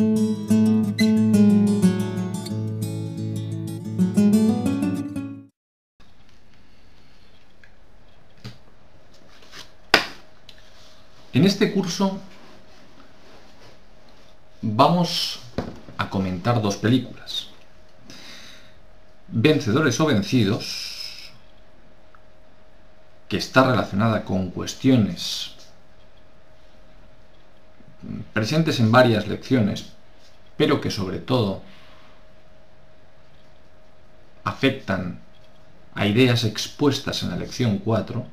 En este curso vamos a comentar dos películas. Vencedores o vencidos, que está relacionada con cuestiones presentes en varias lecciones, pero que sobre todo afectan a ideas expuestas en la lección 4,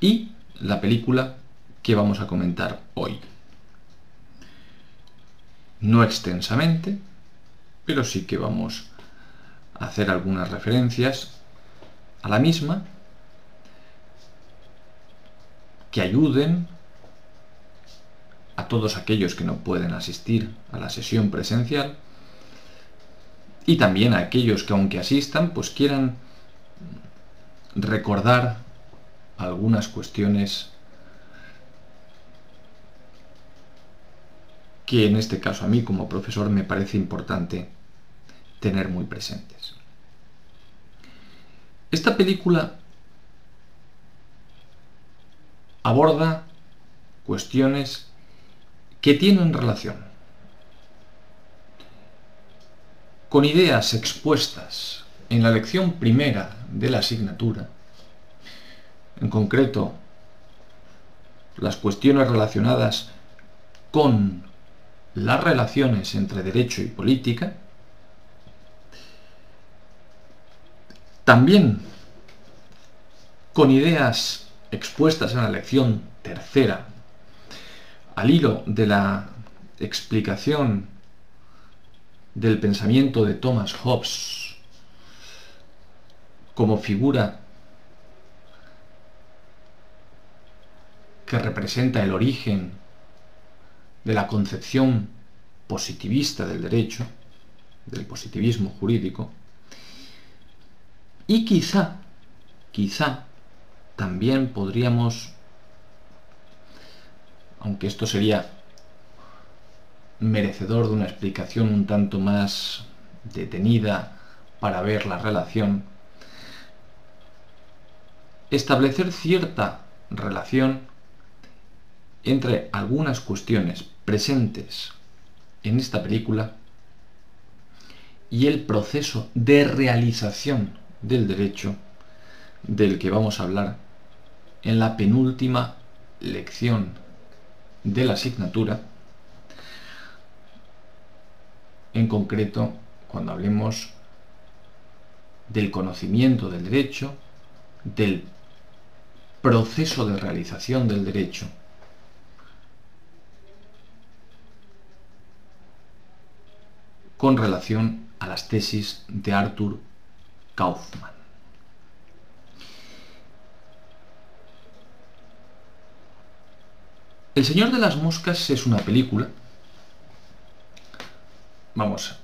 y la película que vamos a comentar hoy. No extensamente, pero sí que vamos a hacer algunas referencias a la misma que ayuden a todos aquellos que no pueden asistir a la sesión presencial y también a aquellos que aunque asistan pues quieran recordar algunas cuestiones que en este caso a mí como profesor me parece importante tener muy presentes. Esta película aborda cuestiones que tienen relación con ideas expuestas en la lección primera de la asignatura en concreto las cuestiones relacionadas con las relaciones entre derecho y política, también con ideas expuestas en la lección tercera, al hilo de la explicación del pensamiento de Thomas Hobbes como figura que representa el origen de la concepción positivista del derecho, del positivismo jurídico, y quizá, quizá, también podríamos, aunque esto sería merecedor de una explicación un tanto más detenida para ver la relación, establecer cierta relación entre algunas cuestiones presentes en esta película y el proceso de realización del derecho del que vamos a hablar en la penúltima lección de la asignatura, en concreto cuando hablemos del conocimiento del derecho, del proceso de realización del derecho con relación a las tesis de Arthur Kaufman. El Señor de las Moscas es una película. Vamos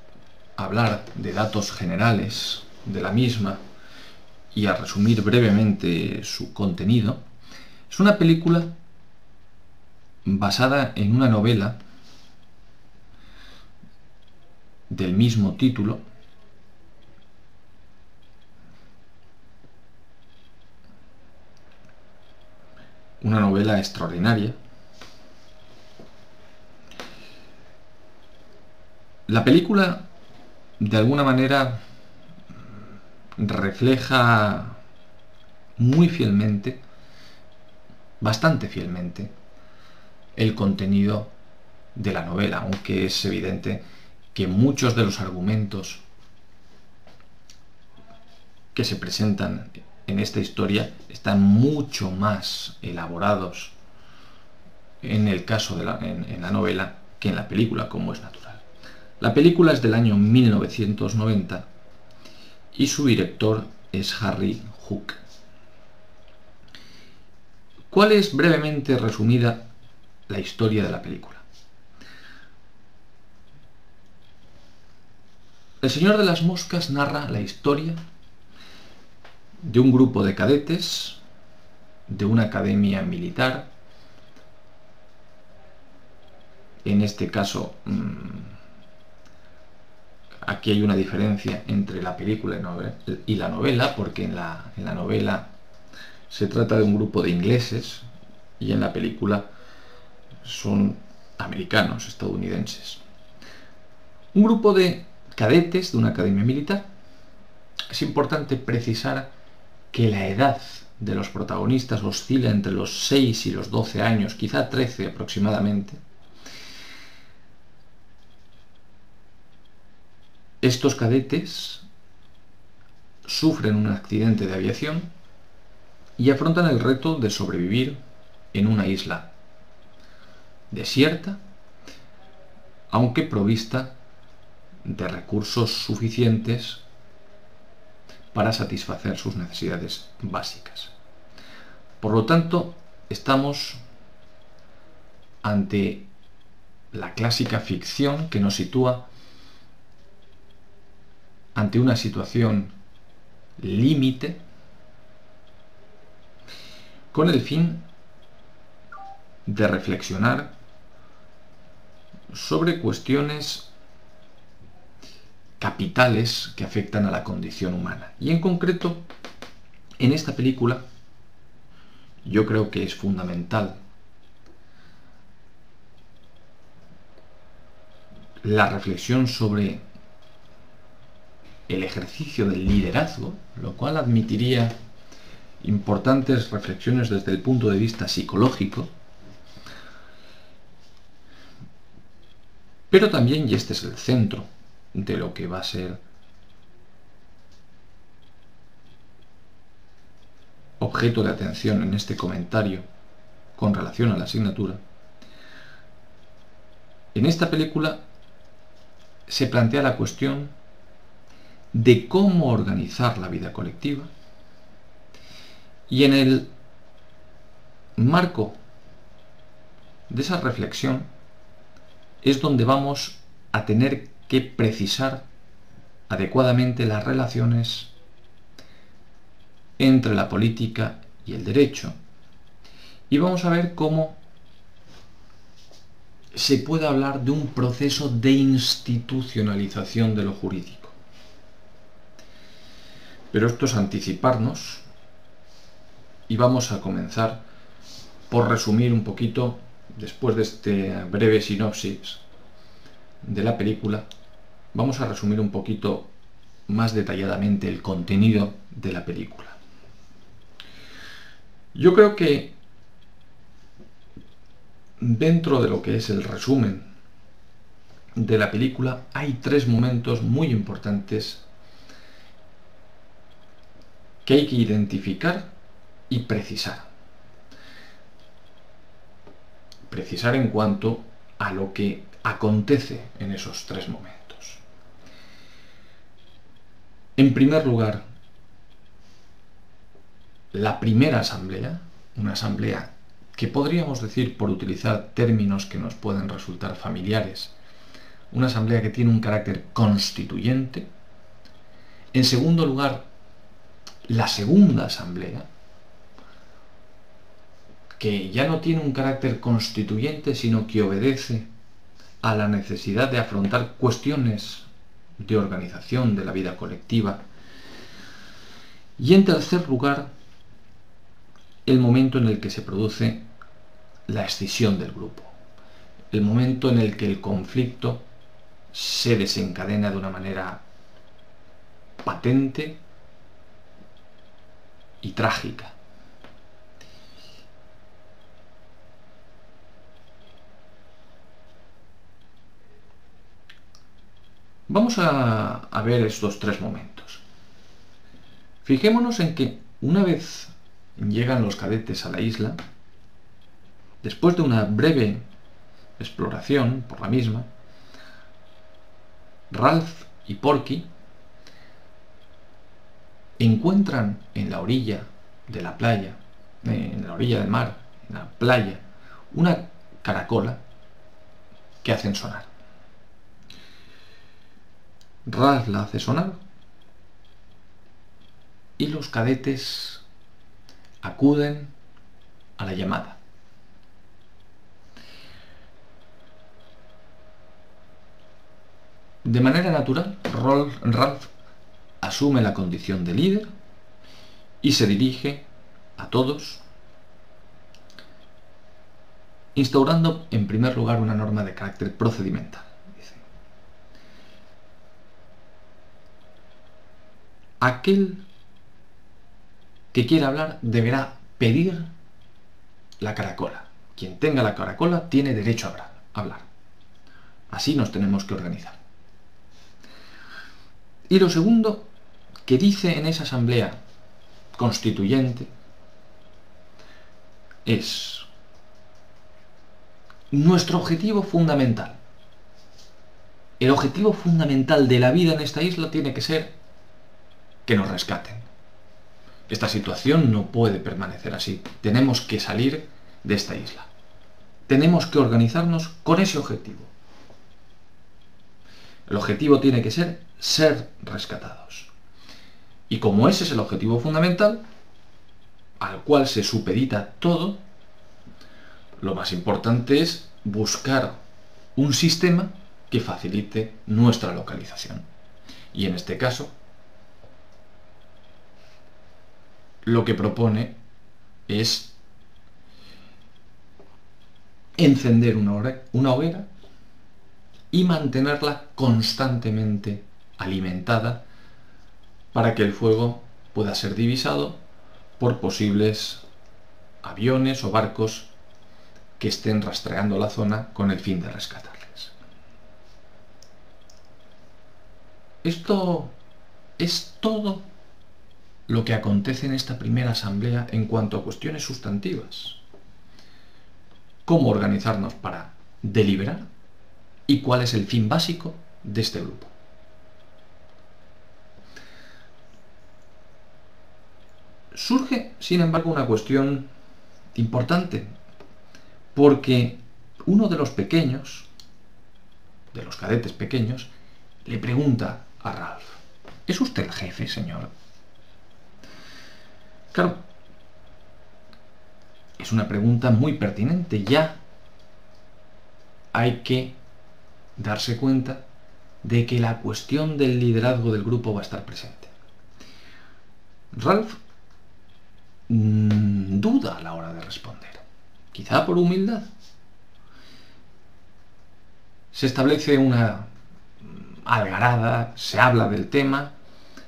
a hablar de datos generales de la misma y a resumir brevemente su contenido. Es una película basada en una novela del mismo título, una novela extraordinaria. La película, de alguna manera, refleja muy fielmente, bastante fielmente, el contenido de la novela, aunque es evidente que muchos de los argumentos que se presentan en esta historia están mucho más elaborados en el caso de la, la novela que en la película, como es natural. La película es del año 1990 y su director es Harry Hook. ¿Cuál es brevemente resumida la historia de la película? El Señor de las Moscas narra la historia de un grupo de cadetes de una academia militar En este caso, mm, aquí hay una diferencia entre la película y la novela, porque en la, novela se trata de un grupo de ingleses y en la película son americanos, estadounidenses. Un grupo de cadetes de una academia militar. Es importante precisar que la edad de los protagonistas oscila entre los 6 y los 12 años, quizá 13 aproximadamente. Estos cadetes sufren un accidente de aviación y afrontan el reto de sobrevivir en una isla desierta, aunque provista de recursos suficientes para satisfacer sus necesidades básicas. Por lo tanto, estamos ante la clásica ficción que nos sitúa ante una situación límite con el fin de reflexionar sobre cuestiones capitales que afectan a la condición humana. Y en concreto, en esta película, yo creo que es fundamental la reflexión sobre el ejercicio del liderazgo, lo cual admitiría importantes reflexiones desde el punto de vista psicológico, pero también, y este es el centro de lo que va a ser objeto de atención en este comentario con relación a la asignatura, en esta película se plantea la cuestión de cómo organizar la vida colectiva y en el marco de esa reflexión es donde vamos a tener que precisar adecuadamente las relaciones entre la política y el derecho. Y vamos a ver cómo se puede hablar de un proceso de institucionalización de lo jurídico. Pero esto es anticiparnos y vamos a comenzar por resumir un poquito, después de este breve sinopsis de la película, vamos a resumir un poquito más detalladamente el contenido de la película. Yo creo que dentro de lo que es el resumen de la película hay tres momentos muy importantes que hay que identificar y precisar. Precisar en cuanto a lo que acontece en esos tres momentos. En primer lugar, la primera asamblea, una asamblea que podríamos decir, por utilizar términos que nos pueden resultar familiares, una asamblea que tiene un carácter constituyente. En segundo lugar, la segunda asamblea, que ya no tiene un carácter constituyente, sino que obedece a la necesidad de afrontar cuestiones de organización de la vida colectiva. Y en tercer lugar, el momento en el que se produce la escisión del grupo, el momento en el que el conflicto se desencadena de una manera patente y trágica. Vamos a, ver estos tres momentos. Fijémonos en que una vez llegan los cadetes a la isla, después de una breve exploración por la misma, Ralph y Porky encuentran en la orilla de la playa, en la orilla del mar, en la playa, una caracola que hacen sonar. Ralph la hace sonar y los cadetes acuden a la llamada. De manera natural, Ralph asume la condición de líder y se dirige a todos instaurando en primer lugar una norma de carácter procedimental. Aquel que quiera hablar deberá pedir la caracola. Quien tenga la caracola tiene derecho a hablar. Así nos tenemos que organizar. Y lo segundo que dice en esa asamblea constituyente es nuestro objetivo fundamental. El objetivo fundamental de la vida en esta isla tiene que ser que nos rescaten. Esta situación no puede permanecer así. Tenemos que salir de esta isla. Tenemos que organizarnos con ese objetivo. El objetivo tiene que ser ser rescatados. Y como ese es el objetivo fundamental, al cual se supedita todo, lo más importante es buscar un sistema que facilite nuestra localización. Y en este caso, lo que propone es encender una hoguera y mantenerla constantemente alimentada para que el fuego pueda ser divisado por posibles aviones o barcos que estén rastreando la zona con el fin de rescatarles. Esto es todo lo que acontece en esta primera asamblea en cuanto a cuestiones sustantivas. Cómo organizarnos para deliberar y cuál es el fin básico de este grupo. Surge, sin embargo, una cuestión importante porque uno de los pequeños, de los cadetes pequeños, le pregunta a Ralph, ¿es usted el jefe, señor? Claro, es una pregunta muy pertinente. Ya hay que darse cuenta de que la cuestión del liderazgo del grupo va a estar presente. Ralph mm, duda a la hora de responder quizá por humildad. Se establece una algarada, se habla del tema,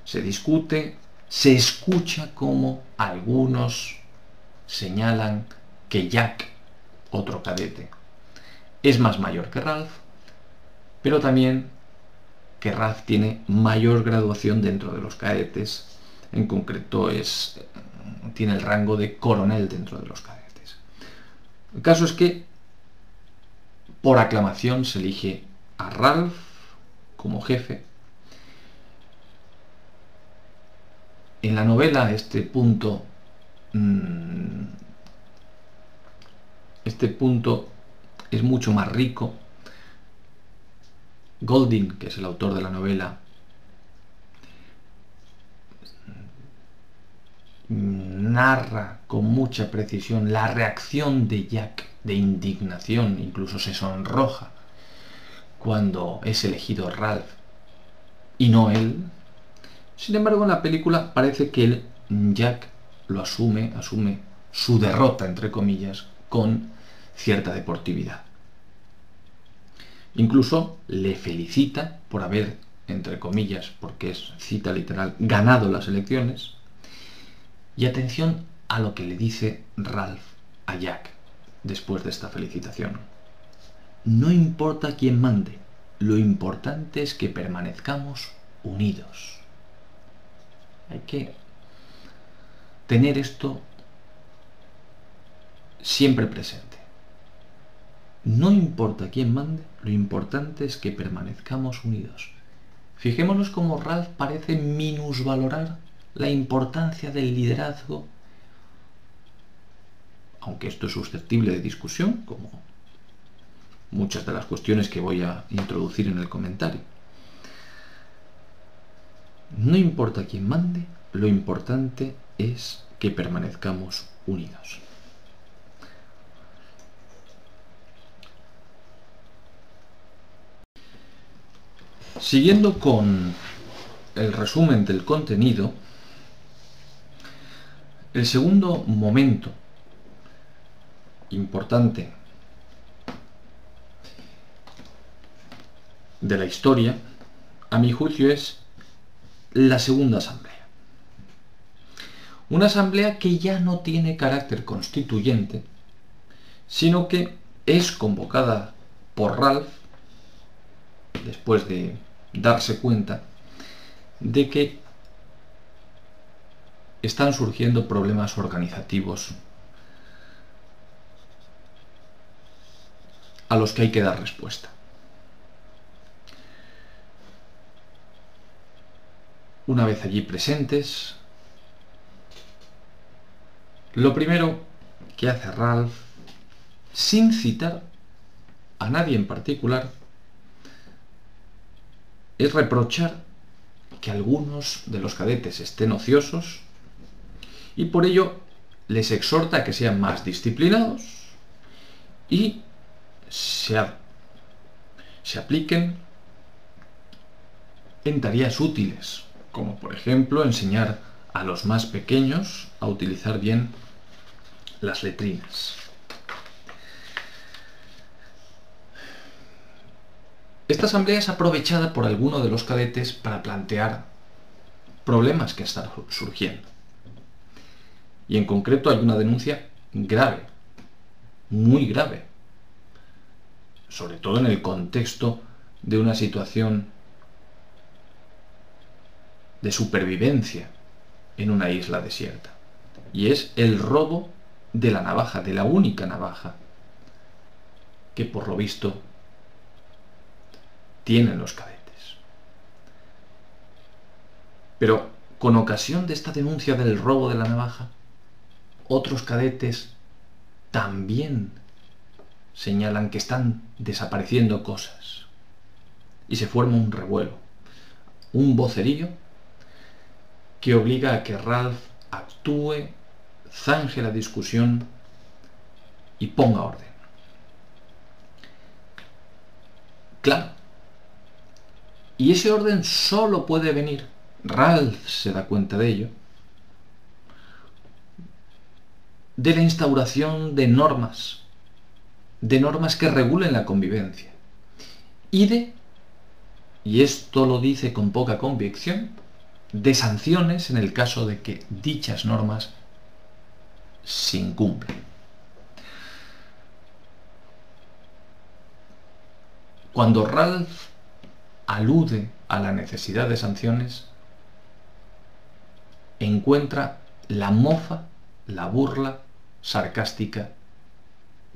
se discute, se escucha como algunos señalan que Jack, otro cadete, es más mayor que Ralph, pero también que Ralph tiene mayor graduación dentro de los cadetes, en concreto es, tiene el rango de coronel dentro de los cadetes. El caso es que por aclamación se elige a Ralph como jefe. En la novela este punto mm, este punto es mucho más rico. Golding, que es el autor de la novela, narra con mucha precisión la reacción de Jack de indignación, incluso se sonroja cuando es elegido Ralph y no él. Sin embargo, en la película parece que Jack lo asume, asume su derrota, entre comillas, con cierta deportividad. Incluso le felicita por haber, entre comillas, porque es cita literal, ganado las elecciones, y atención a lo que le dice Ralph a Jack después de esta felicitación. No importa quién mande, lo importante es que permanezcamos unidos. Hay que tener esto siempre presente. No importa quién mande, lo importante es que permanezcamos unidos. Fijémonos cómo Ralph parece minusvalorar la importancia del liderazgo, aunque esto es susceptible de discusión, como muchas de las cuestiones que voy a introducir en el comentario. No importa quién mande, lo importante es que permanezcamos unidos. Siguiendo con el resumen del contenido, el segundo momento importante de la historia, a mi juicio, es la segunda asamblea. Una asamblea que ya no tiene carácter constituyente, sino que es convocada por Ralph después de darse cuenta de que están surgiendo problemas organizativos a los que hay que dar respuesta. Una vez allí presentes, lo primero que hace Ralph, sin citar a nadie en particular, es reprochar que algunos de los cadetes estén ociosos y por ello les exhorta a que sean más disciplinados y se, se apliquen en tareas útiles, como por ejemplo enseñar a los más pequeños a utilizar bien las letrinas. Esta asamblea es aprovechada por alguno de los cadetes para plantear problemas que están surgiendo. Y en concreto hay una denuncia grave, muy grave, sobre todo en el contexto de una situación de supervivencia en una isla desierta. Y es el robo de la navaja, de la única navaja que por lo visto tienen los cadetes. Pero con ocasión de esta denuncia del robo de la navaja, otros cadetes también señalan que están desapareciendo cosas. Y se forma un revuelo, un vocerío que obliga a que Ralph actúe, zanje la discusión y ponga orden. Claro, y ese orden solo puede venir, Ralph se da cuenta de ello, de la instauración de normas, de normas que regulen la convivencia. Y de, y esto lo dice con poca convicción, de sanciones en el caso de que dichas normas se incumplen. Cuando Ralph alude a la necesidad de sanciones, encuentra la mofa, la burla sarcástica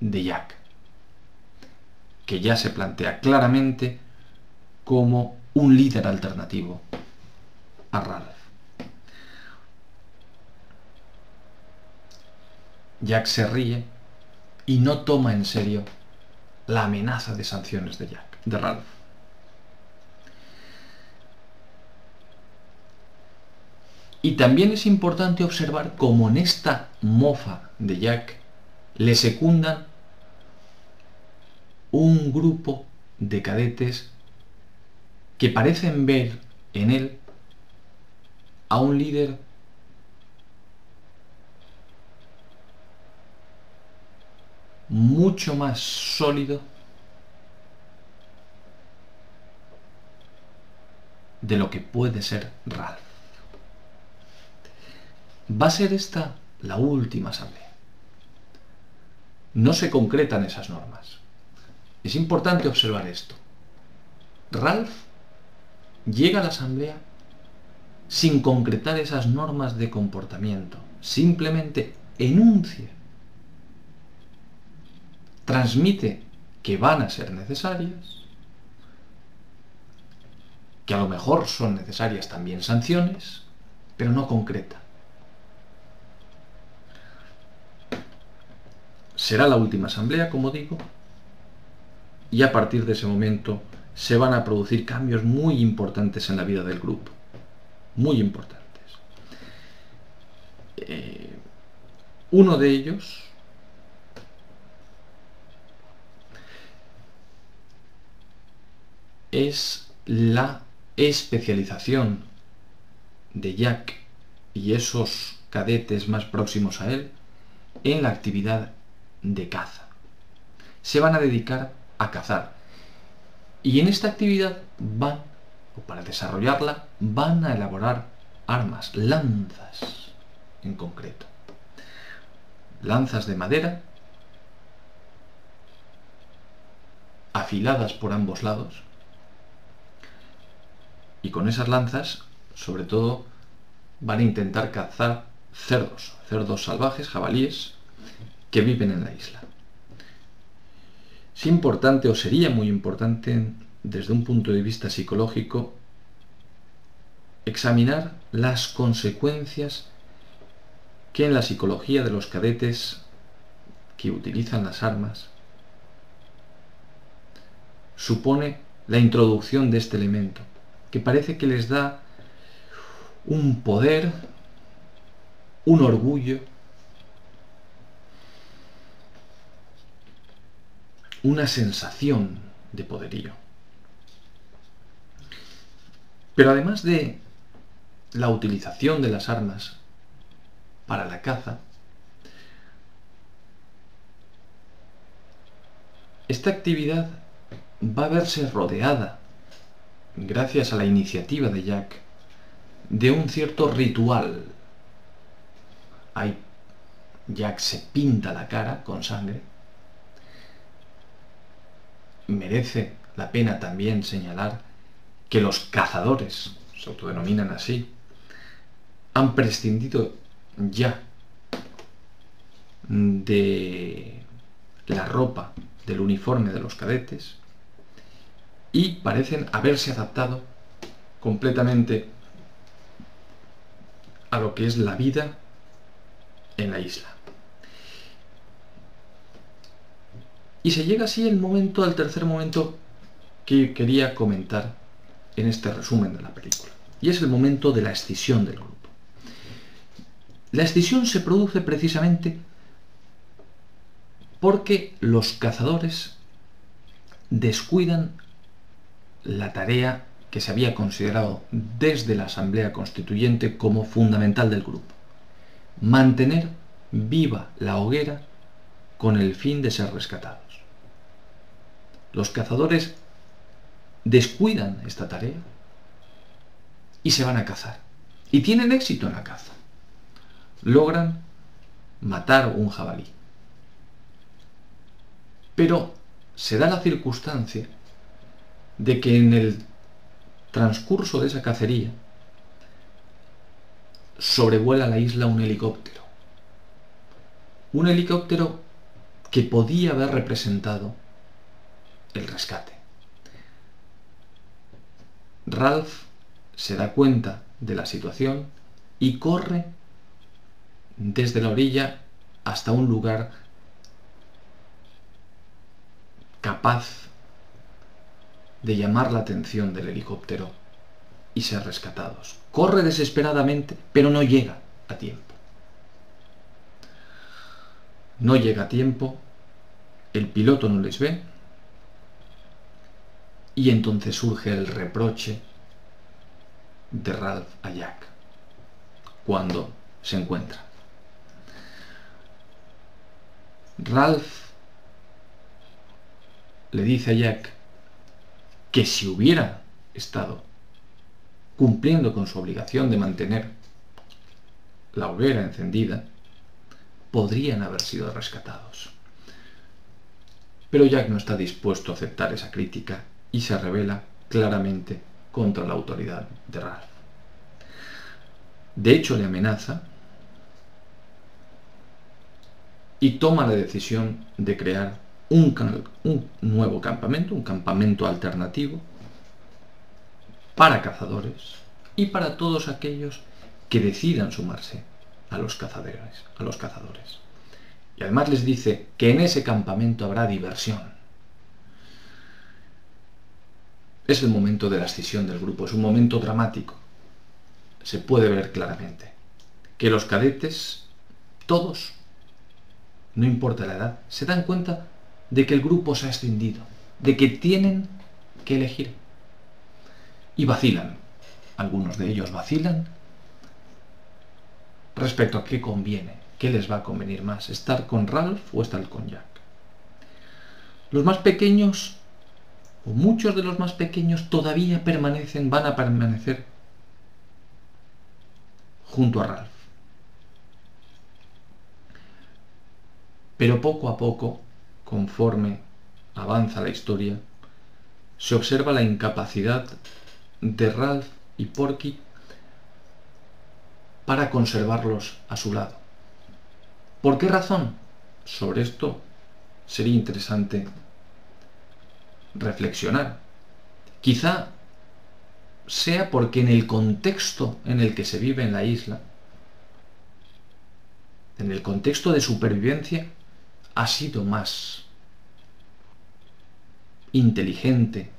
de Jack, que ya se plantea claramente como un líder alternativo a Ralph. Jack se ríe y no toma en serio la amenaza de sanciones de Jack, de Ralph. Y también es importante observar cómo en esta mofa de Jack le secundan un grupo de cadetes que parecen ver en él a un líder mucho más sólido de lo que puede ser Ralph. Va a ser esta la última asamblea. No se concretan esas normas. Es importante observar esto. Ralph llega a la asamblea sin concretar esas normas de comportamiento. Simplemente enuncia, transmite que van a ser necesarias, que a lo mejor son necesarias también sanciones, pero no concreta. Será la última asamblea, como digo, y a partir de ese momento se van a producir cambios muy importantes en la vida del grupo. Muy importantes. Eh, uno de ellos es la especialización de Jack y esos cadetes más próximos a él en la actividad de caza. Se van a dedicar a cazar. Y en esta actividad van, o para desarrollarla, van a elaborar armas, lanzas en concreto. Lanzas de madera, afiladas por ambos lados, y con esas lanzas, sobre todo, van a intentar cazar cerdos, cerdos salvajes, jabalíes, que viven en la isla. Es importante o sería muy importante desde un punto de vista psicológico examinar las consecuencias que en la psicología de los cadetes que utilizan las armas supone la introducción de este elemento, que parece que les da un poder, un orgullo, una sensación de poderío. Pero además de la utilización de las armas para la caza, esta actividad va a verse rodeada, gracias a la iniciativa de Jack, de un cierto ritual. Jack se pinta la cara con sangre. Merece la pena también señalar que los cazadores, se autodenominan así, han prescindido ya de la ropa del uniforme de los cadetes y parecen haberse adaptado completamente a lo que es la vida en la isla. Y se llega así el momento, al tercer momento que quería comentar en este resumen de la película. Y es el momento de la escisión del grupo. La escisión se produce precisamente porque los cazadores descuidan la tarea que se había considerado desde la Asamblea Constituyente como fundamental del grupo. Mantener viva la hoguera con el fin de ser rescatados. Los cazadores descuidan esta tarea y se van a cazar. Y tienen éxito en la caza. Logran matar un jabalí. Pero se da la circunstancia de que en el transcurso de esa cacería sobrevuela la isla un helicóptero. Un helicóptero que podía haber representado el rescate. Ralph se da cuenta de la situación y corre desde la orilla hasta un lugar capaz de llamar la atención del helicóptero y ser rescatados. Corre desesperadamente, pero no llega a tiempo. No llega a tiempo, el piloto no les ve y entonces surge el reproche de Ralph a Jack cuando se encuentra. Ralph le dice a Jack que si hubiera estado cumpliendo con su obligación de mantener la hoguera encendida, podrían haber sido rescatados. Pero Jack no está dispuesto a aceptar esa crítica y se revela claramente contra la autoridad de Ralph. De hecho, le amenaza y toma la decisión de crear un, nuevo campamento, un campamento alternativo para cazadores y para todos aquellos que decidan sumarse a los a los cazadores. Y además les dice que en ese campamento habrá diversión. Es el momento de la escisión del grupo, es un momento dramático. Se puede ver claramente que los cadetes, todos, no importa la edad, se dan cuenta de que el grupo se ha extendido, de que tienen que elegir. y vacilan. Algunos de ellos vacilan respecto a qué conviene, qué les va a convenir más, estar con Ralph o estar con Jack. Los más pequeños, o muchos de los más pequeños, todavía permanecen, van a permanecer junto a Ralph. Pero poco a poco, conforme avanza la historia, se observa la incapacidad de Ralph y Porky para conservarlos a su lado. ¿Por qué razón? Sobre esto sería interesante reflexionar. Quizá sea porque en el contexto en el que se vive en la isla, en el contexto de supervivencia, ha sido más inteligente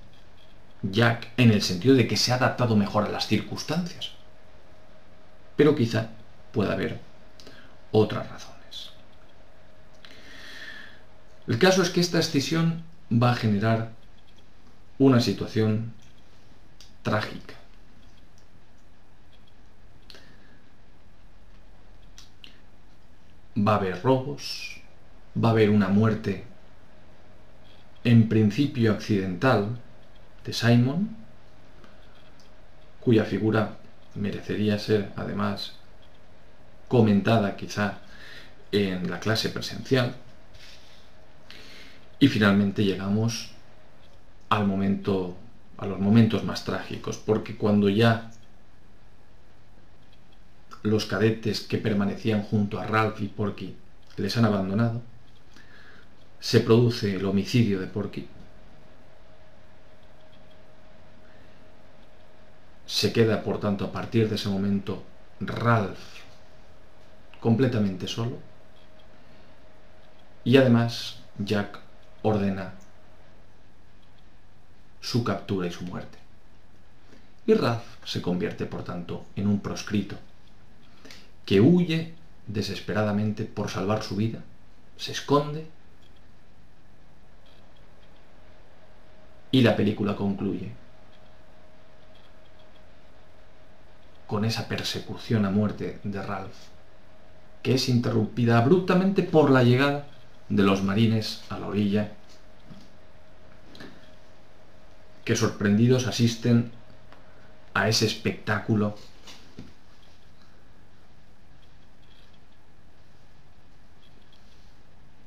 Jack en el sentido de que se ha adaptado mejor a las circunstancias. Pero quizá pueda haber otras razones. El caso es que esta escisión va a generar una situación trágica. Va a haber robos, va a haber una muerte en principio accidental de Simon, cuya figura merecería ser además comentada quizá en la clase presencial. Y finalmente llegamos al momento a los momentos más trágicos, porque cuando ya los cadetes que permanecían junto a Ralph y Porky les han abandonado, se produce el homicidio de Porky. Se queda, por tanto, a partir de ese momento Ralph completamente solo. Y además Jack ordena su captura y su muerte. Y Ralph se convierte, por tanto, en un proscrito, que huye desesperadamente por salvar su vida, se esconde, y la película concluye con esa persecución a muerte de Ralph, que es interrumpida abruptamente por la llegada de los marines a la orilla que sorprendidos asisten a ese espectáculo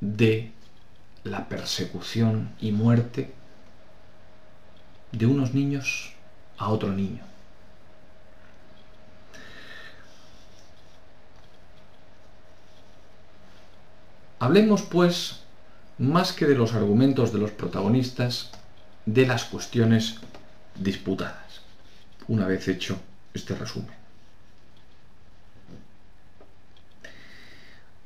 de la persecución y muerte de unos niños a otro niño. Hablemos, pues, más que de los argumentos de los protagonistas, de las cuestiones disputadas, una vez hecho este resumen.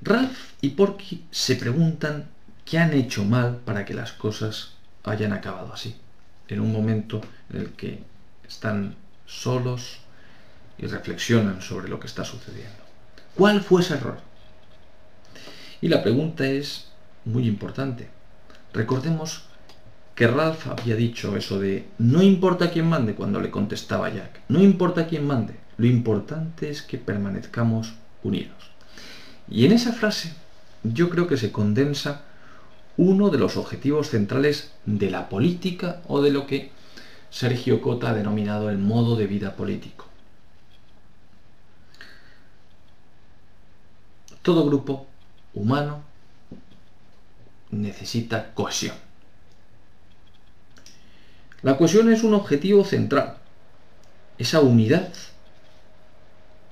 Ralph y Porky se preguntan qué han hecho mal para que las cosas hayan acabado así, en un momento en el que están solos y reflexionan sobre lo que está sucediendo. ¿Cuál fue ese error? Y la pregunta es muy importante. Recordemos que Ralph había dicho eso de no importa quién mande cuando le contestaba Jack, no importa quién mande, lo importante es que permanezcamos unidos. Y en esa frase yo creo que se condensa uno de los objetivos centrales de la política o de lo que Sergio Cota ha denominado el modo de vida político. Todo grupo humano necesita cohesión. La cohesión es un objetivo central. Esa unidad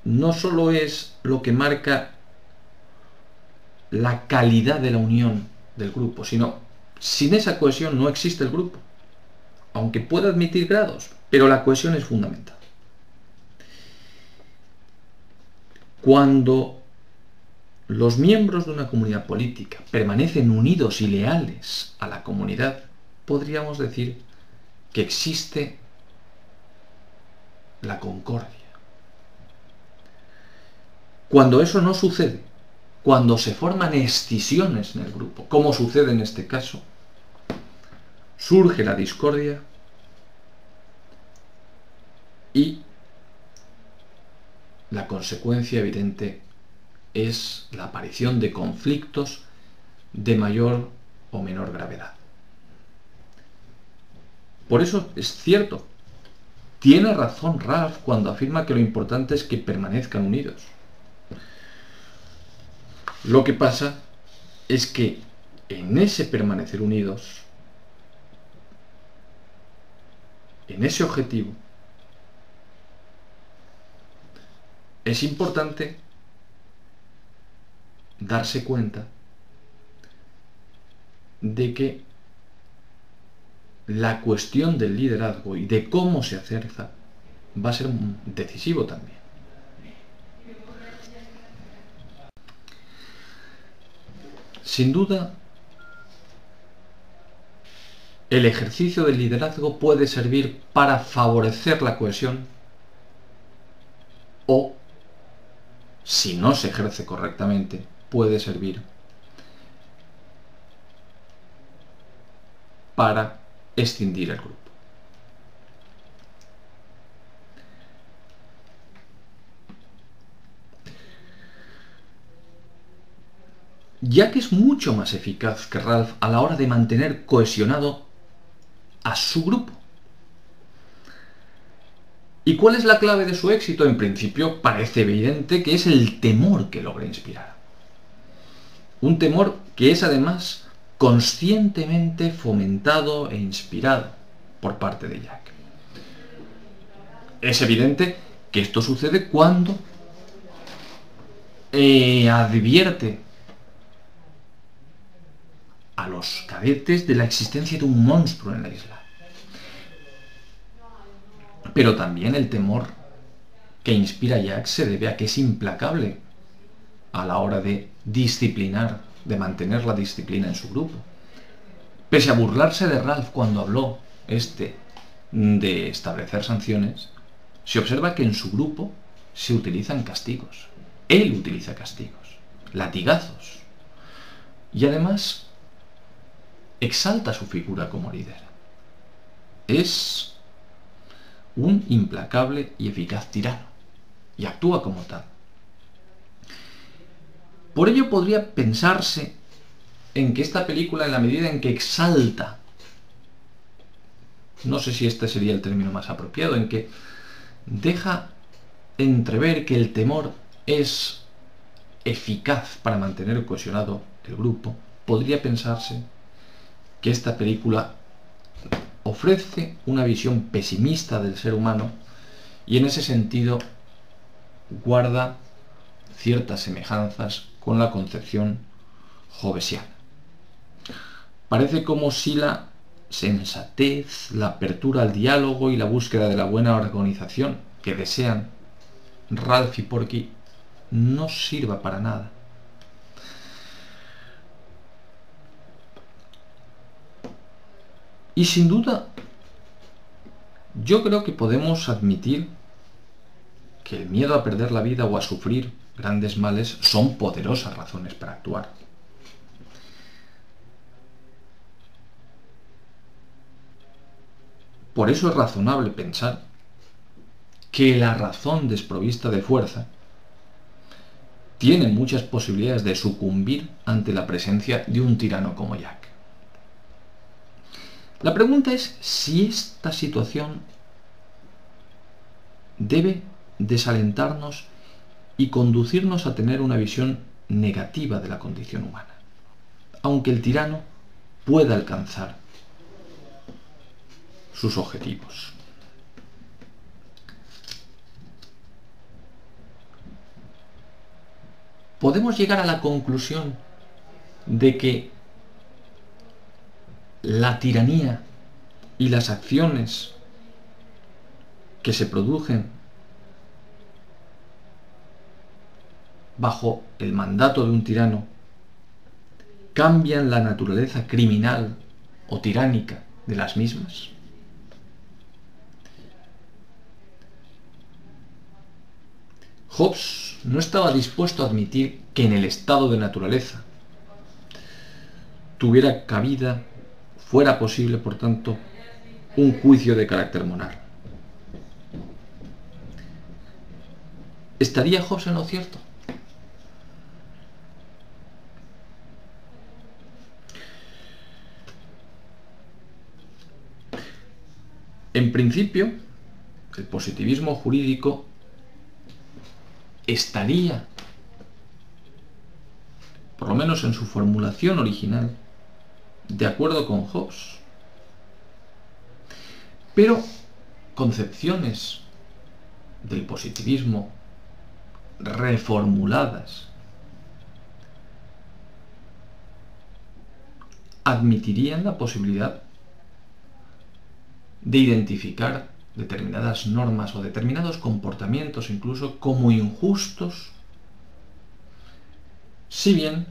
no solo es lo que marca la calidad de la unión del grupo, sino sin esa cohesión no existe el grupo. Aunque pueda admitir grados, pero la cohesión es fundamental. Cuando los miembros de una comunidad política permanecen unidos y leales a la comunidad, podríamos decir que existe la concordia. Cuando eso no sucede, cuando se forman escisiones en el grupo, como sucede en este caso, surge la discordia y la consecuencia evidente es la aparición de conflictos de mayor o menor gravedad. Por eso es cierto, tiene razón Ralph cuando afirma que lo importante es que permanezcan unidos. Lo que pasa es que en ese permanecer unidos, en ese objetivo, es importante darse cuenta de que la cuestión del liderazgo y de cómo se acerca va a ser decisivo también. Sin duda, el ejercicio del liderazgo puede servir para favorecer la cohesión o, si no se ejerce correctamente, puede servir para escindir el grupo. ya que es mucho más eficaz que Ralph a la hora de mantener cohesionado a su grupo. ¿Y cuál es la clave de su éxito? En principio parece evidente que es el temor que logra inspirar. Un temor que es además conscientemente fomentado e inspirado por parte de Jack. Es evidente que esto sucede cuando eh, advierte a los cadetes de la existencia de un monstruo en la isla. Pero también el temor que inspira Jack se debe a que es implacable a la hora de disciplinar, de mantener la disciplina en su grupo. Pese a burlarse de Ralph cuando habló este de establecer sanciones, se observa que en su grupo se utilizan castigos. Él utiliza castigos, latigazos. Y además exalta su figura como líder. Es un implacable y eficaz tirano y actúa como tal. Por ello podría pensarse en que esta película, en la medida en que exalta, no sé si este sería el término más apropiado, en que deja entrever que el temor es eficaz para mantener cohesionado el grupo, podría pensarse que esta película ofrece una visión pesimista del ser humano y en ese sentido guarda ciertas semejanzas con la concepción jovesiana. Parece como si la sensatez, la apertura al diálogo y la búsqueda de la buena organización que desean Ralph y Porky no sirva para nada. Y sin duda, yo creo que podemos admitir que el miedo a perder la vida o a sufrir grandes males son poderosas razones para actuar. Por eso es razonable pensar que la razón desprovista de fuerza tiene muchas posibilidades de sucumbir ante la presencia de un tirano como Jack. La pregunta es si esta situación debe desalentarnos y conducirnos a tener una visión negativa de la condición humana, aunque el tirano pueda alcanzar sus objetivos. Podemos llegar a la conclusión de que la tiranía y las acciones que se producen bajo el mandato de un tirano cambian la naturaleza criminal o tiránica de las mismas? Hobbes no estaba dispuesto a admitir que en el estado de naturaleza tuviera cabida fuera posible, por tanto, un juicio de carácter moral. ¿estaría Hobbes en lo cierto? En principio, el positivismo jurídico estaría, por lo menos en su formulación original, de acuerdo con Hobbes. Pero concepciones del positivismo reformuladas admitirían la posibilidad de identificar determinadas normas o determinados comportamientos incluso como injustos, si bien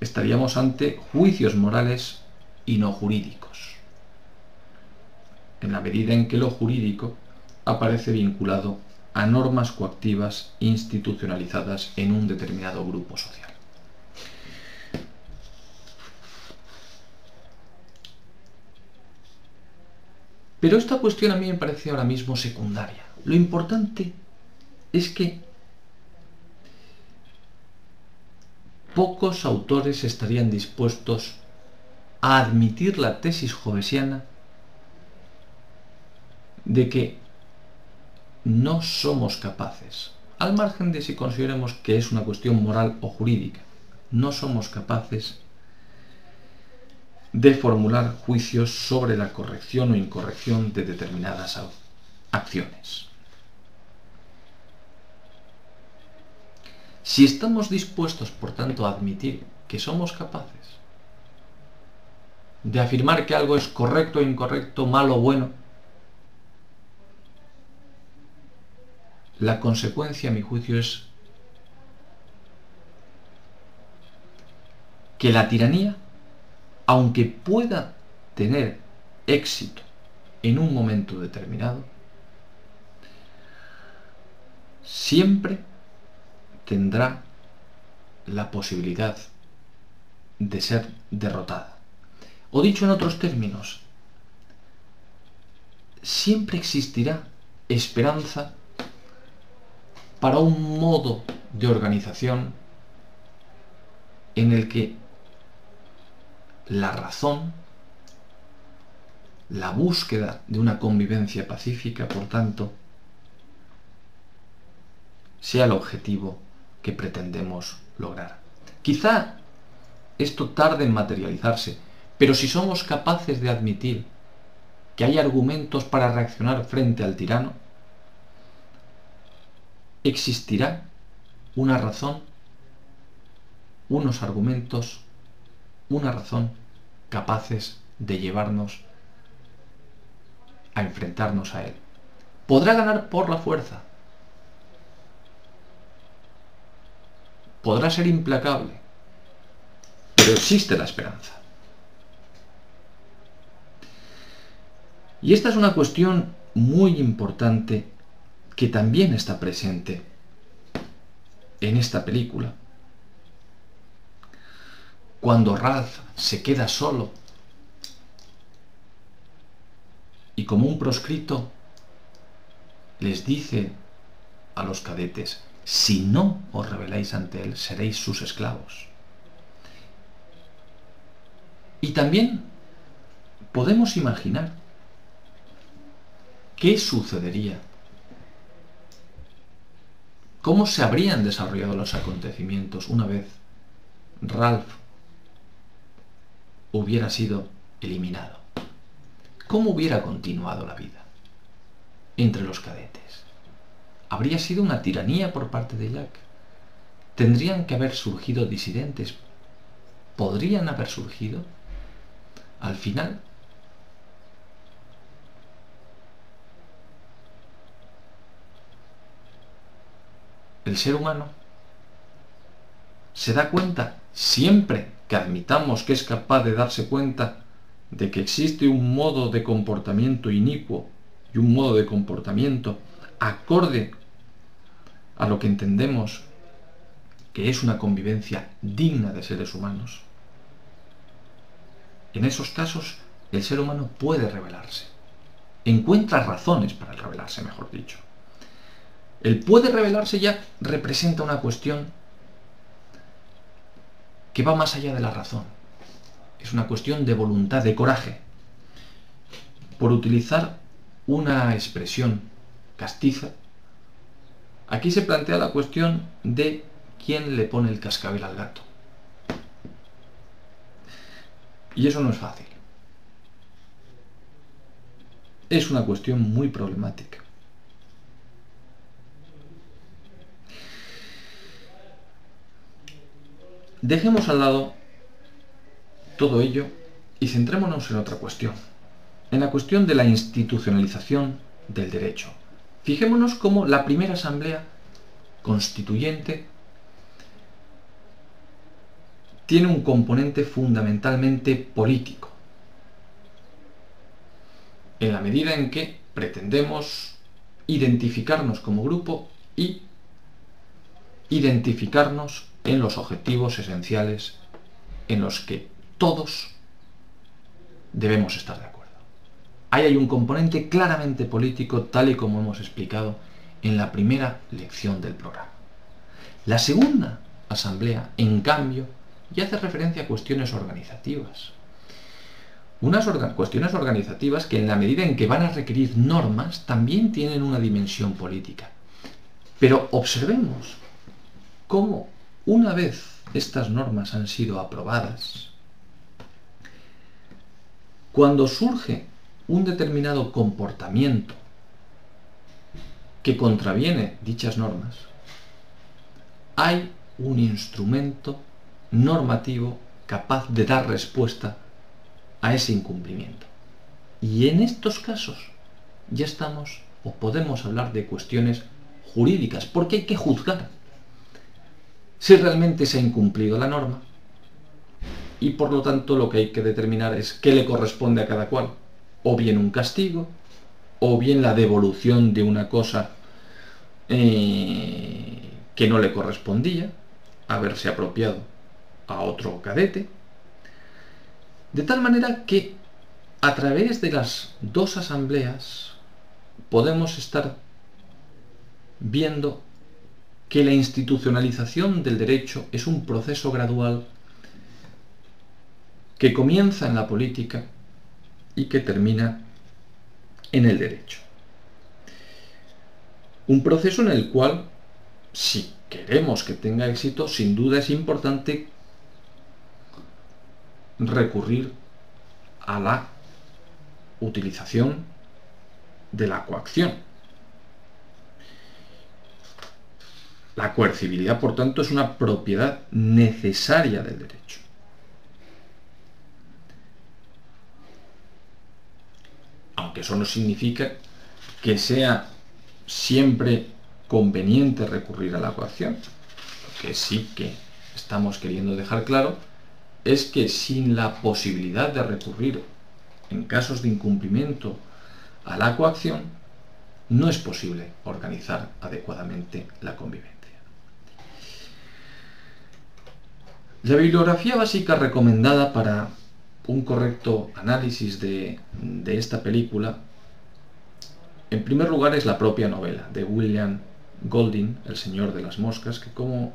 estaríamos ante juicios morales y no jurídicos, en la medida en que lo jurídico aparece vinculado a normas coactivas institucionalizadas en un determinado grupo social. Pero esta cuestión a mí me parece ahora mismo secundaria. Lo importante es que pocos autores estarían dispuestos a admitir la tesis jovesiana de que no somos capaces, al margen de si consideremos que es una cuestión moral o jurídica, no somos capaces de formular juicios sobre la corrección o incorrección de determinadas acciones. Si estamos dispuestos, por tanto, a admitir que somos capaces de afirmar que algo es correcto o incorrecto, malo o bueno, la consecuencia, a mi juicio, es que la tiranía aunque pueda tener éxito en un momento determinado, siempre tendrá la posibilidad de ser derrotada. O dicho en otros términos, siempre existirá esperanza para un modo de organización en el que la razón, la búsqueda de una convivencia pacífica, por tanto, sea el objetivo que pretendemos lograr. Quizá esto tarde en materializarse, pero si somos capaces de admitir que hay argumentos para reaccionar frente al tirano, existirá una razón, unos argumentos, una razón capaces de llevarnos a enfrentarnos a Él. Podrá ganar por la fuerza. Podrá ser implacable. Pero existe la esperanza. Y esta es una cuestión muy importante que también está presente en esta película cuando Ralph se queda solo y como un proscrito les dice a los cadetes, si no os rebeláis ante él, seréis sus esclavos. Y también podemos imaginar qué sucedería, cómo se habrían desarrollado los acontecimientos una vez Ralph hubiera sido eliminado. ¿Cómo hubiera continuado la vida entre los cadetes? ¿Habría sido una tiranía por parte de Jack? ¿Tendrían que haber surgido disidentes? ¿Podrían haber surgido? Al final, el ser humano se da cuenta siempre que admitamos que es capaz de darse cuenta de que existe un modo de comportamiento inicuo y un modo de comportamiento acorde a lo que entendemos que es una convivencia digna de seres humanos, en esos casos el ser humano puede rebelarse. Encuentra razones para rebelarse, mejor dicho. El puede revelarse ya representa una cuestión que va más allá de la razón. Es una cuestión de voluntad, de coraje. Por utilizar una expresión castiza, aquí se plantea la cuestión de quién le pone el cascabel al gato. Y eso no es fácil. Es una cuestión muy problemática. Dejemos al lado todo ello y centrémonos en otra cuestión, en la cuestión de la institucionalización del derecho. Fijémonos cómo la primera asamblea constituyente tiene un componente fundamentalmente político, en la medida en que pretendemos identificarnos como grupo y identificarnos en los objetivos esenciales en los que todos debemos estar de acuerdo. Ahí hay un componente claramente político, tal y como hemos explicado en la primera lección del programa. La segunda asamblea, en cambio, y hace referencia a cuestiones organizativas. Unas cuestiones organizativas que en la medida en que van a requerir normas también tienen una dimensión política. Pero observemos cómo una vez estas normas han sido aprobadas, cuando surge un determinado comportamiento que contraviene dichas normas, hay un instrumento normativo capaz de dar respuesta a ese incumplimiento. Y en estos casos ya estamos o podemos hablar de cuestiones jurídicas, porque hay que juzgar si realmente se ha incumplido la norma y por lo tanto lo que hay que determinar es qué le corresponde a cada cual, o bien un castigo, o bien la devolución de una cosa eh, que no le correspondía, haberse apropiado a otro cadete. De tal manera que a través de las dos asambleas podemos estar viendo que la institucionalización del derecho es un proceso gradual que comienza en la política y que termina en el derecho. Un proceso en el cual, si queremos que tenga éxito, sin duda es importante recurrir a la utilización de la coacción. La coercibilidad, por tanto, es una propiedad necesaria del derecho. Aunque eso no significa que sea siempre conveniente recurrir a la coacción. Lo que sí que estamos queriendo dejar claro es que sin la posibilidad de recurrir en casos de incumplimiento a la coacción, no es posible organizar adecuadamente la convivencia. La bibliografía básica recomendada para un correcto análisis de, esta película, en primer lugar es la propia novela de William Golding, El Señor de las Moscas, que como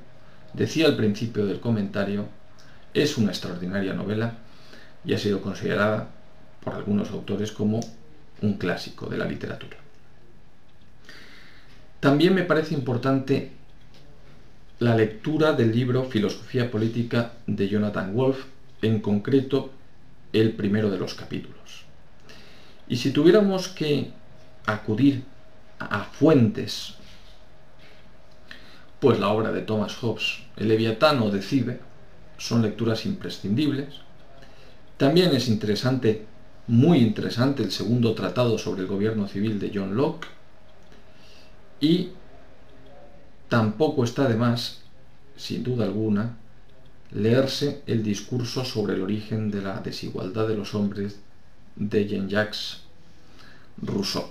decía al principio del comentario, es una extraordinaria novela y ha sido considerada por algunos autores como un clásico de la literatura. También me parece importante la lectura del libro Filosofía Política de Jonathan Wolf, en concreto el primero de los capítulos. Y si tuviéramos que acudir a fuentes, pues la obra de Thomas Hobbes, El Leviatán de Cibe, son lecturas imprescindibles. También es interesante, muy interesante, el segundo tratado sobre el gobierno civil de John Locke. Y tampoco está de más, sin duda alguna, leerse el discurso sobre el origen de la desigualdad de los hombres de Jean-Jacques Rousseau.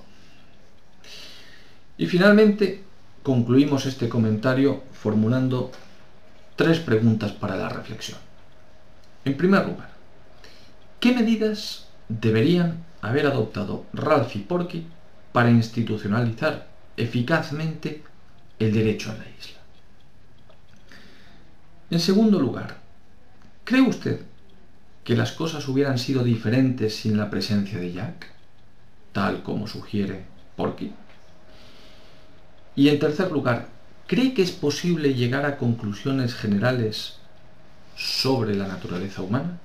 Y finalmente concluimos este comentario formulando tres preguntas para la reflexión. En primer lugar, ¿qué medidas deberían haber adoptado Ralph y Porky para institucionalizar eficazmente el derecho en la isla. En segundo lugar, ¿cree usted que las cosas hubieran sido diferentes sin la presencia de Jack, tal como sugiere Porky? Y en tercer lugar, ¿cree que es posible llegar a conclusiones generales sobre la naturaleza humana?